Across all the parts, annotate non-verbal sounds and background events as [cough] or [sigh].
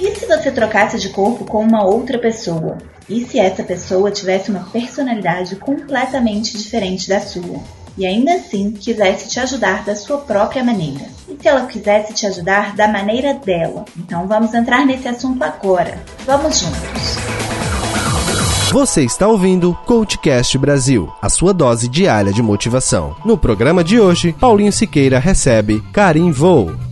E se você trocasse de corpo com uma outra pessoa? E se essa pessoa tivesse uma personalidade completamente diferente da sua? E ainda assim quisesse te ajudar da sua própria maneira? E se ela quisesse te ajudar da maneira dela? Então vamos entrar nesse assunto agora. Vamos juntos! Você está ouvindo Coachcast Brasil, a sua dose diária de motivação. No programa de hoje, Paulinho Siqueira recebe Karim Vou.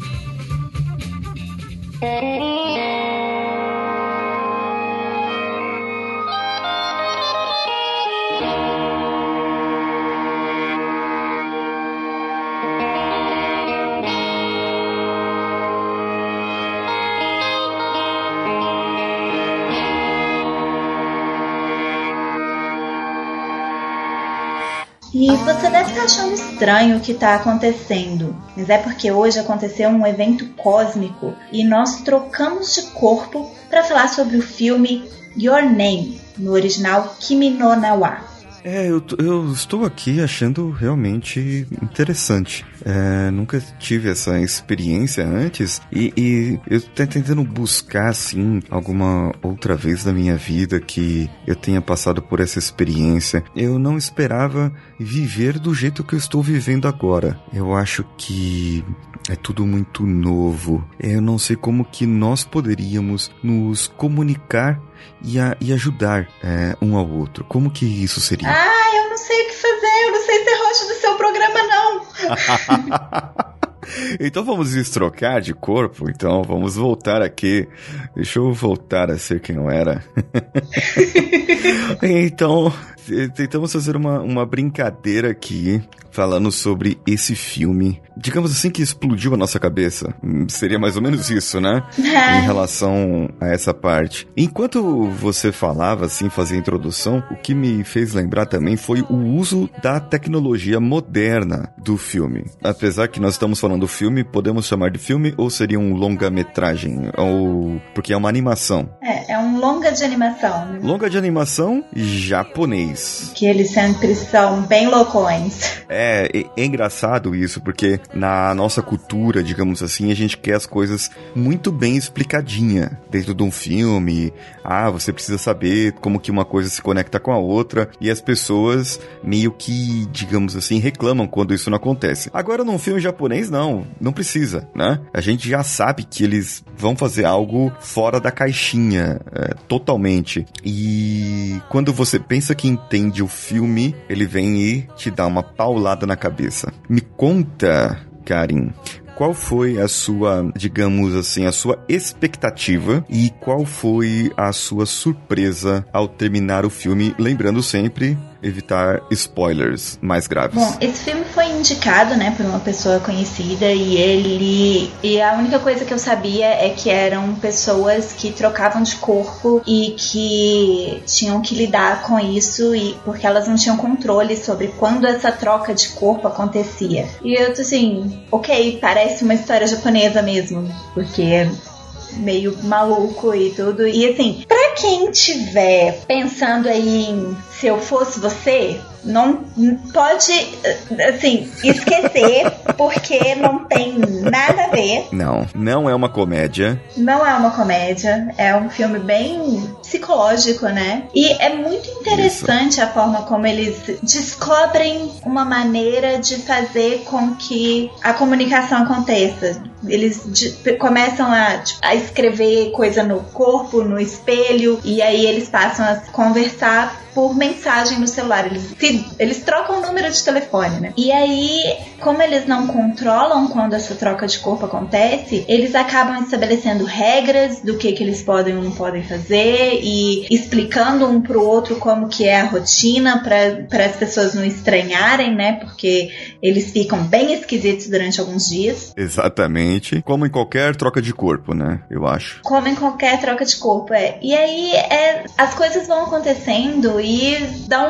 E você deve estar achando estranho o que está acontecendo, mas é porque hoje aconteceu um evento cósmico e nós trocamos de corpo para falar sobre o filme Your Name, no original Kimi no Nawa. É, eu, eu estou aqui achando realmente interessante. É, nunca tive essa experiência antes e, e eu estou tentando buscar, assim, alguma outra vez na minha vida que eu tenha passado por essa experiência. Eu não esperava viver do jeito que eu estou vivendo agora. Eu acho que é tudo muito novo. Eu não sei como que nós poderíamos nos comunicar e, a, e ajudar é, um ao outro. Como que isso seria? Ah, não sei o que fazer, eu não sei ser host do seu programa, não. [laughs] então vamos destrocar de corpo, então vamos voltar aqui. Deixa eu voltar a ser quem eu era. [laughs] então, tentamos fazer uma, uma brincadeira aqui, falando sobre esse filme. Digamos assim que explodiu a nossa cabeça. Seria mais ou menos isso, né? em relação a essa parte. Enquanto você falava, assim, fazia a introdução, o que me fez lembrar também foi o uso da tecnologia moderna do filme. Apesar que nós estamos falando do filme, podemos chamar de filme ou seria um longa-metragem? Ou. Porque é uma animação. É, é um longa de animação. Né? Longa de animação japonês. Que eles sempre são bem loucões. É, é, é engraçado isso, porque na nossa cultura, digamos assim, a gente quer as coisas muito bem explicadinha dentro de um filme. Ah, você precisa saber como que uma coisa se conecta com a outra. E as pessoas meio que, digamos assim, reclamam quando isso não acontece. Agora, num filme japonês, não. Não precisa, né? A gente já sabe que eles vão fazer algo fora da caixinha, é, totalmente. E quando você pensa que entende o filme, ele vem e te dá uma paulada na cabeça. Me conta, Karim, qual foi a sua, digamos assim, a sua expectativa e qual foi a sua surpresa ao terminar o filme? Lembrando sempre evitar spoilers mais graves. Bom, esse filme foi indicado, né, por uma pessoa conhecida e ele e a única coisa que eu sabia é que eram pessoas que trocavam de corpo e que tinham que lidar com isso e porque elas não tinham controle sobre quando essa troca de corpo acontecia. E eu tô assim, OK, parece uma história japonesa mesmo, porque meio maluco e tudo. E assim, pra quem tiver pensando aí em se eu fosse você, não pode, assim, esquecer, [laughs] porque não tem nada a ver. Não, não é uma comédia. Não é uma comédia, é um filme bem psicológico, né? E é muito interessante Isso. a forma como eles descobrem uma maneira de fazer com que a comunicação aconteça. Eles começam a, tipo, a escrever coisa no corpo, no espelho, e aí eles passam a conversar por mensagem no celular. Eles, eles trocam o número de telefone, né? E aí, como eles não controlam quando essa troca de corpo acontece, eles acabam estabelecendo regras do que, que eles podem ou não podem fazer e explicando um pro outro como que é a rotina para as pessoas não estranharem, né? Porque eles ficam bem esquisitos durante alguns dias. Exatamente. Como em qualquer troca de corpo, né? Eu acho. Como em qualquer troca de corpo, é. E aí é, as coisas vão acontecendo e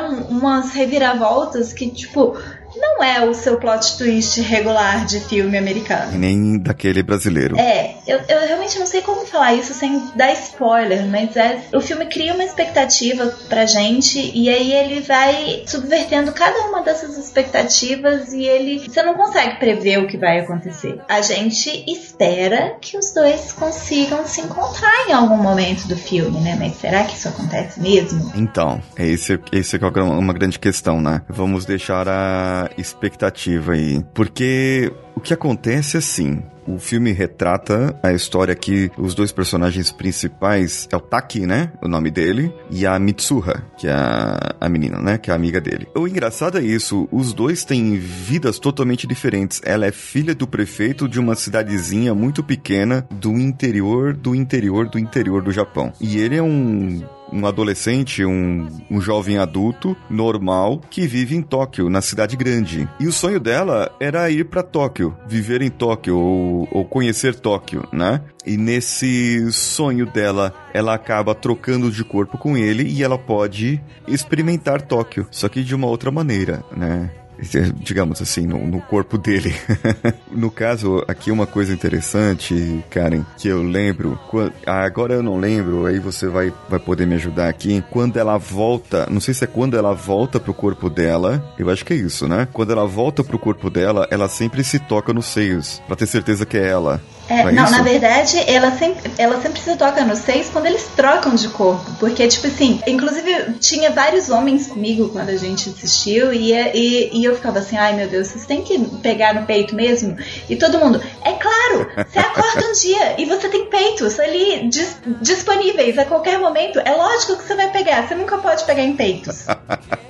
um, umas reviravoltas que, tipo, não é o seu plot twist regular de filme americano. Nem daquele brasileiro. É, eu, eu realmente não sei como falar isso sem dar spoiler, mas é, o filme cria uma expectativa pra gente e aí ele vai subvertendo cada uma dessas expectativas e ele. Você não consegue prever o que vai acontecer. A gente espera que os dois consigam se encontrar em algum momento do filme, né? Mas será que isso acontece mesmo? Então, é esse, esse é uma grande questão, né? Vamos deixar a expectativa aí. Porque o que acontece é assim, o filme retrata a história que os dois personagens principais é o Taki, né? O nome dele, e a Mitsuha, que é a, a menina, né? Que é a amiga dele. O engraçado é isso, os dois têm vidas totalmente diferentes. Ela é filha do prefeito de uma cidadezinha muito pequena do interior do interior do interior do Japão. E ele é um um adolescente, um, um jovem adulto normal que vive em Tóquio, na cidade grande. E o sonho dela era ir para Tóquio, viver em Tóquio ou, ou conhecer Tóquio, né? E nesse sonho dela, ela acaba trocando de corpo com ele e ela pode experimentar Tóquio, só que de uma outra maneira, né? Digamos assim, no, no corpo dele. [laughs] no caso, aqui uma coisa interessante, Karen, que eu lembro, agora eu não lembro, aí você vai, vai poder me ajudar aqui. Quando ela volta, não sei se é quando ela volta pro corpo dela, eu acho que é isso, né? Quando ela volta pro corpo dela, ela sempre se toca nos seios, para ter certeza que é ela. É, não, não na verdade, ela sempre, ela sempre se toca nos seios quando eles trocam de corpo. Porque, tipo assim, inclusive tinha vários homens comigo quando a gente assistiu e, e, e eu ficava assim, ai meu Deus, vocês têm que pegar no peito mesmo? E todo mundo, é claro, você acorda um dia e você tem peitos ali dis, disponíveis a qualquer momento. É lógico que você vai pegar, você nunca pode pegar em peitos.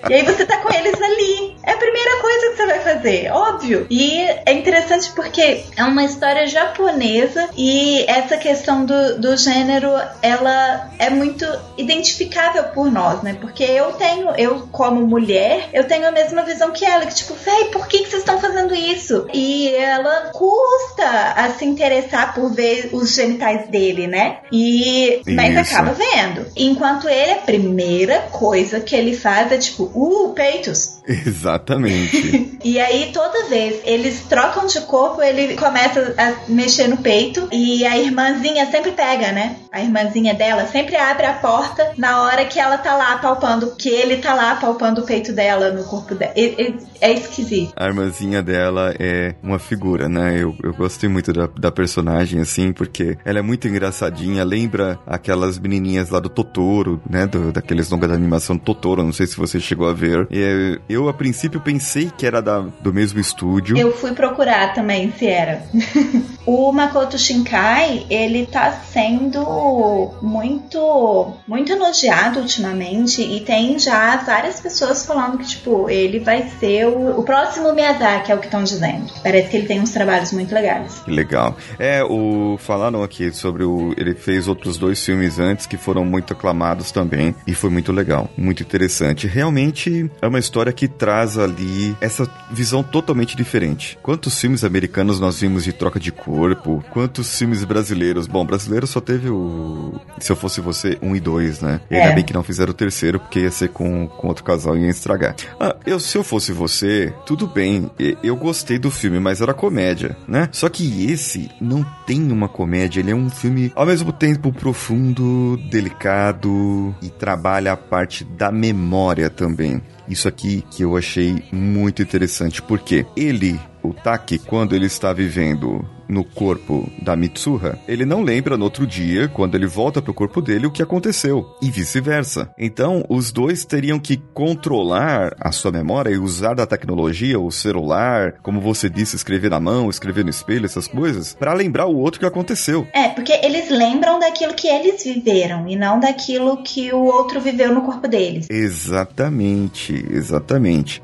E aí você tá com eles ali. É a primeira coisa que você vai fazer, óbvio. E é interessante porque é uma história japonesa japonesa e essa questão do, do gênero ela é muito identificável por nós, né? Porque eu tenho, eu como mulher, eu tenho a mesma visão que ela, que tipo, véi, por que, que vocês estão fazendo isso? E ela custa a se interessar por ver os genitais dele, né? E mas isso. acaba vendo. Enquanto ele, a primeira coisa que ele faz é tipo, uh, peitos. Exatamente. [laughs] e aí toda vez eles trocam de corpo, ele começa a mexer no peito e a irmãzinha sempre pega, né? A irmãzinha dela sempre abre a porta na hora que ela tá lá palpando, que ele tá lá palpando o peito dela no corpo dela. É, é esquisito. A irmãzinha dela é uma figura, né? Eu, eu gostei muito da, da personagem, assim, porque ela é muito engraçadinha, lembra aquelas menininhas lá do Totoro, né? Do, daqueles longas da animação do Totoro, não sei se você chegou a ver. E, eu, a princípio, pensei que era da, do mesmo estúdio. Eu fui procurar também se era. [laughs] o Makoto Shinkai, ele tá sendo muito, muito elogiado ultimamente e tem já várias pessoas falando que, tipo, ele vai ser o, o próximo Miyazaki, é o que estão dizendo. Parece que ele tem uns trabalhos muito legais. Legal. É, o falaram aqui sobre o ele fez outros dois filmes antes que foram muito aclamados também e foi muito legal, muito interessante. Realmente é uma história que traz ali essa visão totalmente diferente. Quantos filmes americanos nós vimos de troca de corpo? Quantos filmes brasileiros. Bom, brasileiro só teve o. Se eu fosse você, um e dois, né? E ainda é. bem que não fizeram o terceiro, porque ia ser com, com outro casal e ia estragar. Ah, eu, se eu fosse você, tudo bem. Eu gostei do filme, mas era comédia, né? Só que esse não tem uma comédia, ele é um filme ao mesmo tempo profundo, delicado e trabalha a parte da memória também. Isso aqui que eu achei muito interessante, porque ele, o Taki, quando ele está vivendo no corpo da Mitsuha, ele não lembra no outro dia, quando ele volta pro corpo dele, o que aconteceu, e vice-versa. Então, os dois teriam que controlar a sua memória e usar da tecnologia, o celular, como você disse, escrever na mão, escrever no espelho, essas coisas, para lembrar o outro que aconteceu. É, porque eles lembram daquilo que eles viveram e não daquilo que o outro viveu no corpo deles. Exatamente, exatamente.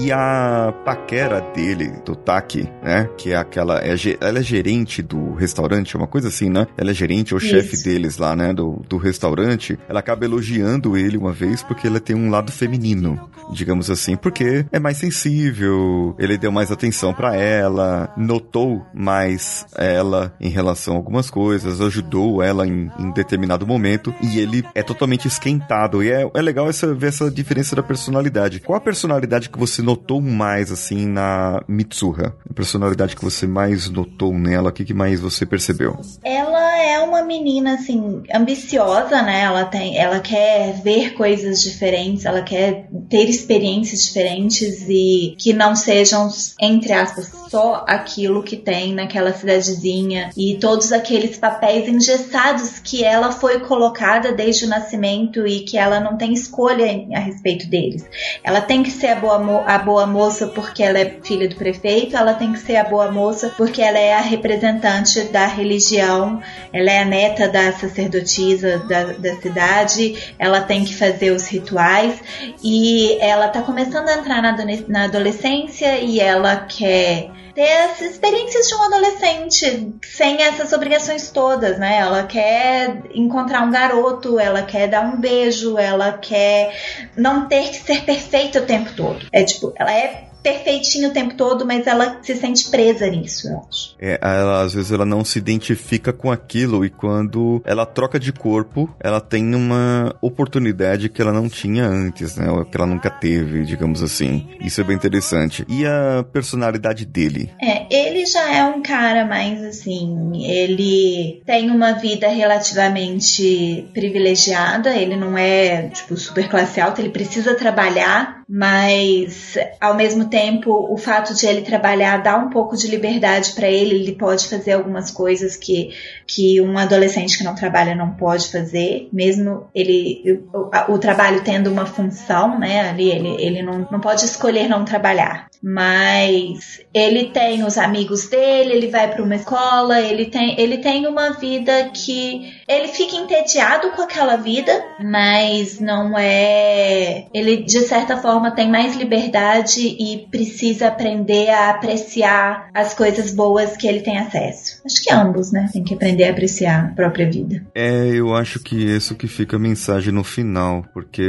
E a paquera dele, do Taki, né? Que é aquela. É, ela é gerente do restaurante, uma coisa assim, né? Ela é gerente ou chefe deles lá, né? Do, do restaurante. Ela acaba elogiando ele uma vez porque ela tem um lado feminino, digamos assim, porque é mais sensível, ele deu mais atenção para ela, notou mais ela em relação a algumas coisas, ajudou ela em, em determinado momento e ele é totalmente esquentado. E é, é legal essa, ver essa diferença da personalidade. Qual a personalidade que você notou mais, assim, na Mitsuha? A personalidade que você mais notou nela? O que, que mais você percebeu? Ela é uma menina, assim, ambiciosa, né? Ela tem, ela quer ver coisas diferentes, ela quer ter experiências diferentes e que não sejam, entre aspas, só aquilo que tem naquela cidadezinha e todos aqueles papéis engessados que ela foi colocada desde o nascimento e que ela não tem escolha a respeito deles. Ela tem que ser a boa, a boa moça porque ela é filha do prefeito, ela tem que ser a boa moça porque ela é a representante da religião, ela é a neta da sacerdotisa da, da cidade, ela tem que fazer os rituais e ela tá começando a entrar na adolescência e ela quer ter as experiências de um adolescente sem essas obrigações todas, né? Ela quer encontrar um garoto, ela quer dar um beijo, ela quer não ter que ser perfeita o tempo todo. É tipo, ela é perfeitinho o tempo todo, mas ela se sente presa nisso, eu acho. É, ela, às vezes ela não se identifica com aquilo e quando ela troca de corpo, ela tem uma oportunidade que ela não tinha antes, né? Ou que ela nunca teve, digamos assim. Isso é bem interessante. E a personalidade dele? É, ele já é um cara mais assim, ele tem uma vida relativamente privilegiada, ele não é, tipo, super classe alta, ele precisa trabalhar, mas ao mesmo tempo, o fato de ele trabalhar dá um pouco de liberdade para ele, ele pode fazer algumas coisas que, que um adolescente que não trabalha não pode fazer, mesmo ele o, o trabalho tendo uma função, né? Ali ele, ele não, não pode escolher não trabalhar. Mas ele tem os amigos dele, ele vai para uma escola, ele tem, ele tem uma vida que ele fica entediado com aquela vida, mas não é. Ele de certa forma tem mais liberdade e precisa aprender a apreciar as coisas boas que ele tem acesso. Acho que ambos, né? Tem que aprender a apreciar a própria vida. É, eu acho que isso que fica a mensagem no final, porque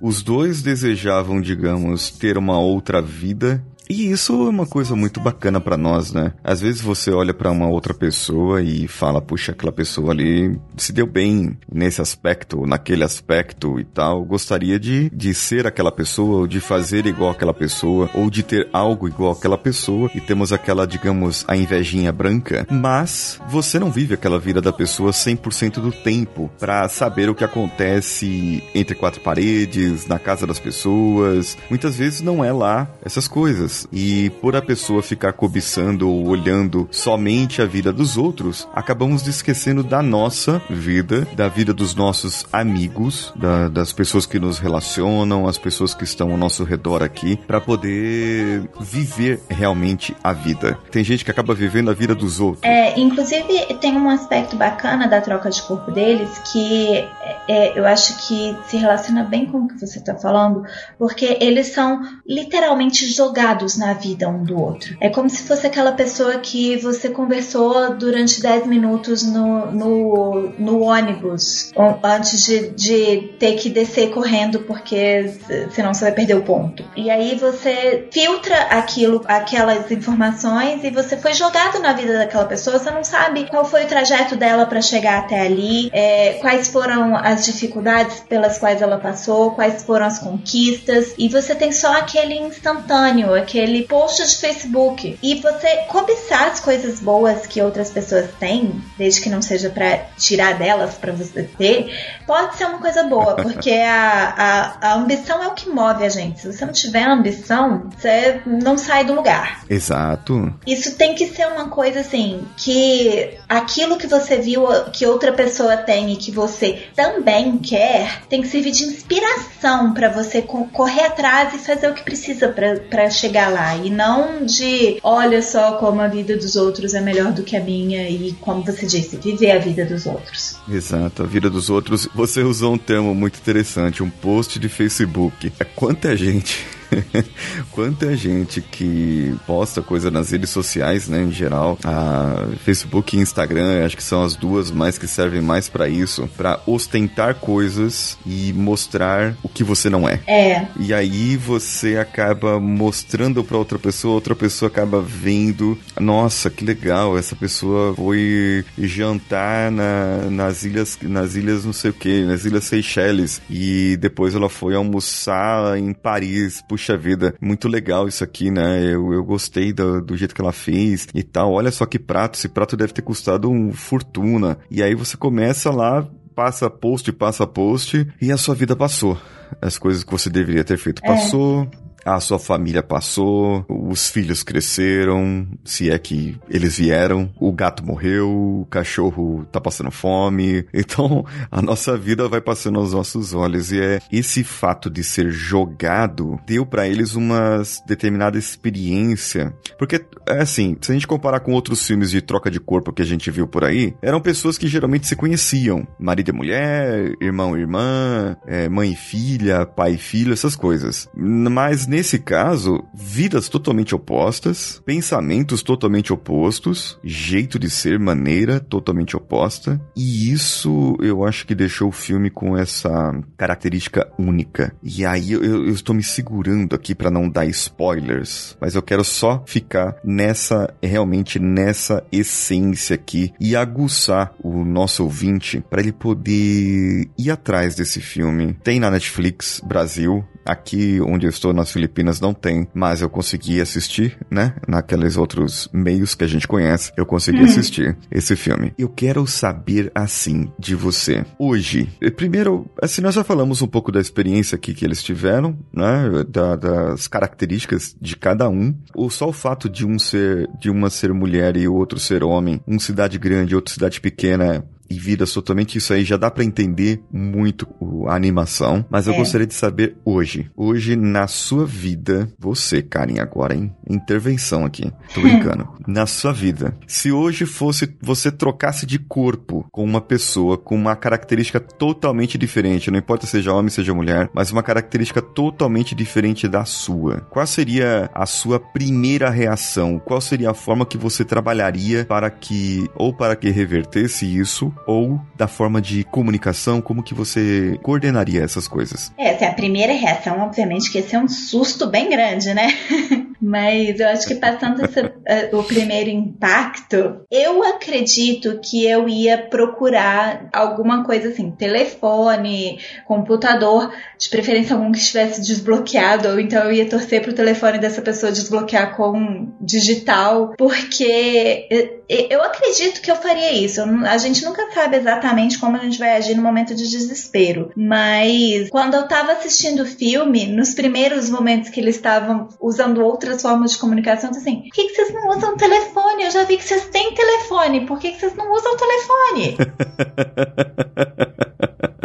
os dois desejavam, digamos, ter uma outra vida e isso é uma coisa muito bacana para nós, né? Às vezes você olha para uma outra pessoa e fala, puxa, aquela pessoa ali se deu bem nesse aspecto, naquele aspecto e tal. Gostaria de, de ser aquela pessoa, ou de fazer igual aquela pessoa, ou de ter algo igual aquela pessoa. E temos aquela, digamos, a invejinha branca. Mas você não vive aquela vida da pessoa 100% do tempo para saber o que acontece entre quatro paredes, na casa das pessoas. Muitas vezes não é lá essas coisas. E por a pessoa ficar cobiçando ou olhando somente a vida dos outros, acabamos esquecendo da nossa vida, da vida dos nossos amigos, da, das pessoas que nos relacionam, as pessoas que estão ao nosso redor aqui, para poder viver realmente a vida. Tem gente que acaba vivendo a vida dos outros. É, inclusive tem um aspecto bacana da troca de corpo deles que é, eu acho que se relaciona bem com o que você está falando, porque eles são literalmente jogados na vida um do outro. É como se fosse aquela pessoa que você conversou durante 10 minutos no, no, no ônibus, antes de, de ter que descer correndo, porque senão você vai perder o ponto. E aí você filtra aquilo, aquelas informações e você foi jogado na vida daquela pessoa, você não sabe qual foi o trajeto dela para chegar até ali, é, quais foram as dificuldades pelas quais ela passou, quais foram as conquistas, e você tem só aquele instantâneo, aquele post de Facebook e você cobiçar as coisas boas que outras pessoas têm, desde que não seja para tirar delas para você ter, pode ser uma coisa boa, porque a, a, a ambição é o que move a gente. Se você não tiver ambição, você não sai do lugar. Exato. Isso tem que ser uma coisa assim, que aquilo que você viu que outra pessoa tem e que você também quer, tem que servir de inspiração para você correr atrás e fazer o que precisa para chegar chegar lá e não de olha só como a vida dos outros é melhor do que a minha e como você disse, viver a vida dos outros. Exato, a vida dos outros. Você usou um termo muito interessante, um post de Facebook. É quanta gente [laughs] Quanta gente que posta coisa nas redes sociais, né, em geral, a Facebook e Instagram, acho que são as duas mais que servem mais para isso, para ostentar coisas e mostrar o que você não é. É. E aí você acaba mostrando para outra pessoa, outra pessoa acaba vendo, nossa, que legal, essa pessoa foi jantar na, nas ilhas, nas ilhas não sei o que, nas ilhas Seychelles e depois ela foi almoçar em Paris. Puxa vida, muito legal isso aqui, né? Eu, eu gostei do, do jeito que ela fez e tal. Olha só que prato, esse prato deve ter custado um fortuna. E aí você começa lá passa post, passa post, e a sua vida passou. As coisas que você deveria ter feito passou, a sua família passou, os filhos cresceram, se é que eles vieram, o gato morreu, o cachorro tá passando fome. [laughs] Então, a nossa vida vai passando aos nossos olhos e é esse fato de ser jogado deu para eles uma determinada experiência. Porque é assim, se a gente comparar com outros filmes de troca de corpo que a gente viu por aí, eram pessoas que geralmente se conheciam, marido e mulher, irmão e irmã, é, mãe e filha, pai e filho, essas coisas. Mas nesse caso, vidas totalmente opostas, pensamentos totalmente opostos, jeito de ser, maneira totalmente oposta. E isso eu acho que deixou o filme com essa característica única. E aí eu, estou me segurando aqui para não dar spoilers, mas eu quero só ficar nessa, realmente nessa essência aqui e aguçar o nosso ouvinte para ele poder ir atrás desse filme. Tem na Netflix Brasil, Aqui onde eu estou nas Filipinas não tem, mas eu consegui assistir, né? Naqueles outros meios que a gente conhece, eu consegui uhum. assistir esse filme. Eu quero saber assim de você. Hoje, primeiro, assim, nós já falamos um pouco da experiência aqui que eles tiveram, né? Da, das características de cada um. Ou só o fato de um ser, de uma ser mulher e o outro ser homem, um cidade grande e outro cidade pequena, e vidas totalmente, isso aí já dá para entender muito a animação. Mas eu é. gostaria de saber hoje, hoje na sua vida, você, Karen, agora, hein? Intervenção aqui. Tô [laughs] brincando. na sua vida, se hoje fosse você trocasse de corpo com uma pessoa com uma característica totalmente diferente, não importa seja homem, seja mulher, mas uma característica totalmente diferente da sua, qual seria a sua primeira reação? Qual seria a forma que você trabalharia para que, ou para que revertesse isso, ou da forma de comunicação, como que você coordenaria essas coisas? É, assim, a primeira reação, obviamente, que esse é um susto bem grande, né? [laughs] Mas eu acho que passando uh, o primeiro impacto, eu acredito que eu ia procurar alguma coisa assim, telefone, computador, de preferência algum que estivesse desbloqueado, ou então eu ia torcer pro telefone dessa pessoa desbloquear com digital, porque eu acredito que eu faria isso. A gente nunca sabe exatamente como a gente vai agir no momento de desespero. Mas quando eu tava assistindo o filme, nos primeiros momentos que eles estavam usando outras formas de comunicação, eu assim: por que, que vocês não usam telefone? Eu já vi que vocês têm telefone, por que, que vocês não usam telefone? [laughs]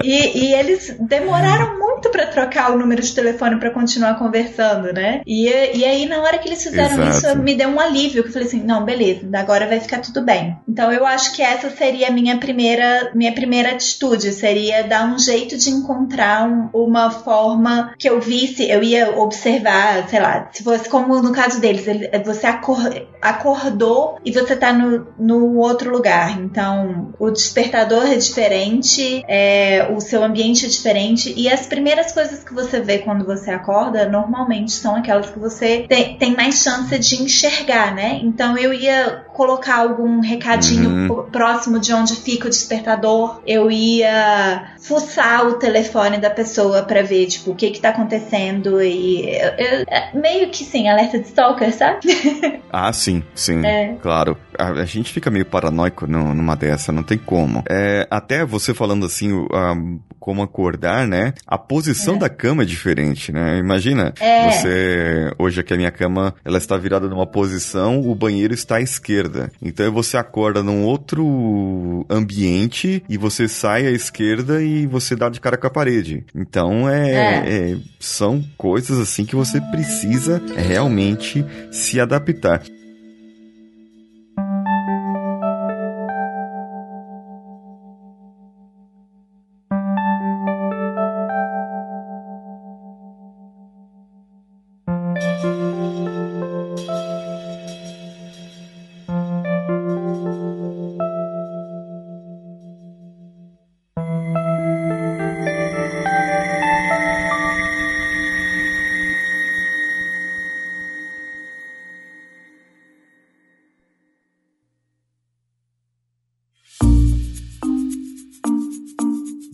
E, e, eles demoraram muito para trocar o número de telefone para continuar conversando, né? E, e aí, na hora que eles fizeram Exato. isso, me deu um alívio, que eu falei assim, não, beleza, agora vai ficar tudo bem. Então eu acho que essa seria a minha primeira, minha primeira atitude, seria dar um jeito de encontrar um, uma forma que eu visse, eu ia observar, sei lá, se fosse como no caso deles, você acordou e você tá no, no outro lugar. Então, o despertador é diferente, é, o seu ambiente é diferente e as primeiras coisas que você vê quando você acorda normalmente são aquelas que você tem, tem mais chance de enxergar, né? Então eu ia colocar algum recadinho uhum. próximo de onde fica o despertador, eu ia fuçar o telefone da pessoa para ver, tipo, o que que tá acontecendo e eu, eu, é meio que sim, alerta de stalker, sabe? ah, sim, sim, é. claro. A, a, gente fica meio paranoico no, numa dessa, não tem como. É, até você falando assim, como acordar, né? A posição é. da cama é diferente, né? Imagina, é. você, hoje aqui a minha cama, ela está virada numa posição, o banheiro está à esquerda. Então você acorda num outro ambiente e você sai à esquerda e você dá de cara com a parede. Então é, é. é são coisas assim que você precisa realmente se adaptar.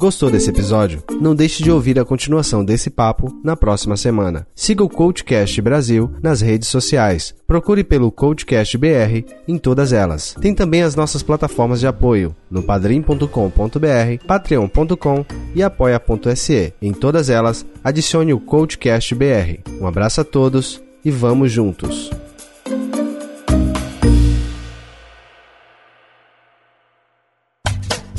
Gostou desse episódio? Não deixe de ouvir a continuação desse papo na próxima semana. Siga o Coachcast Brasil nas redes sociais. Procure pelo Coachcast BR em todas elas. Tem também as nossas plataformas de apoio no padrim.com.br, patreon.com e apoia.se. Em todas elas, adicione o Coachcast BR. Um abraço a todos e vamos juntos!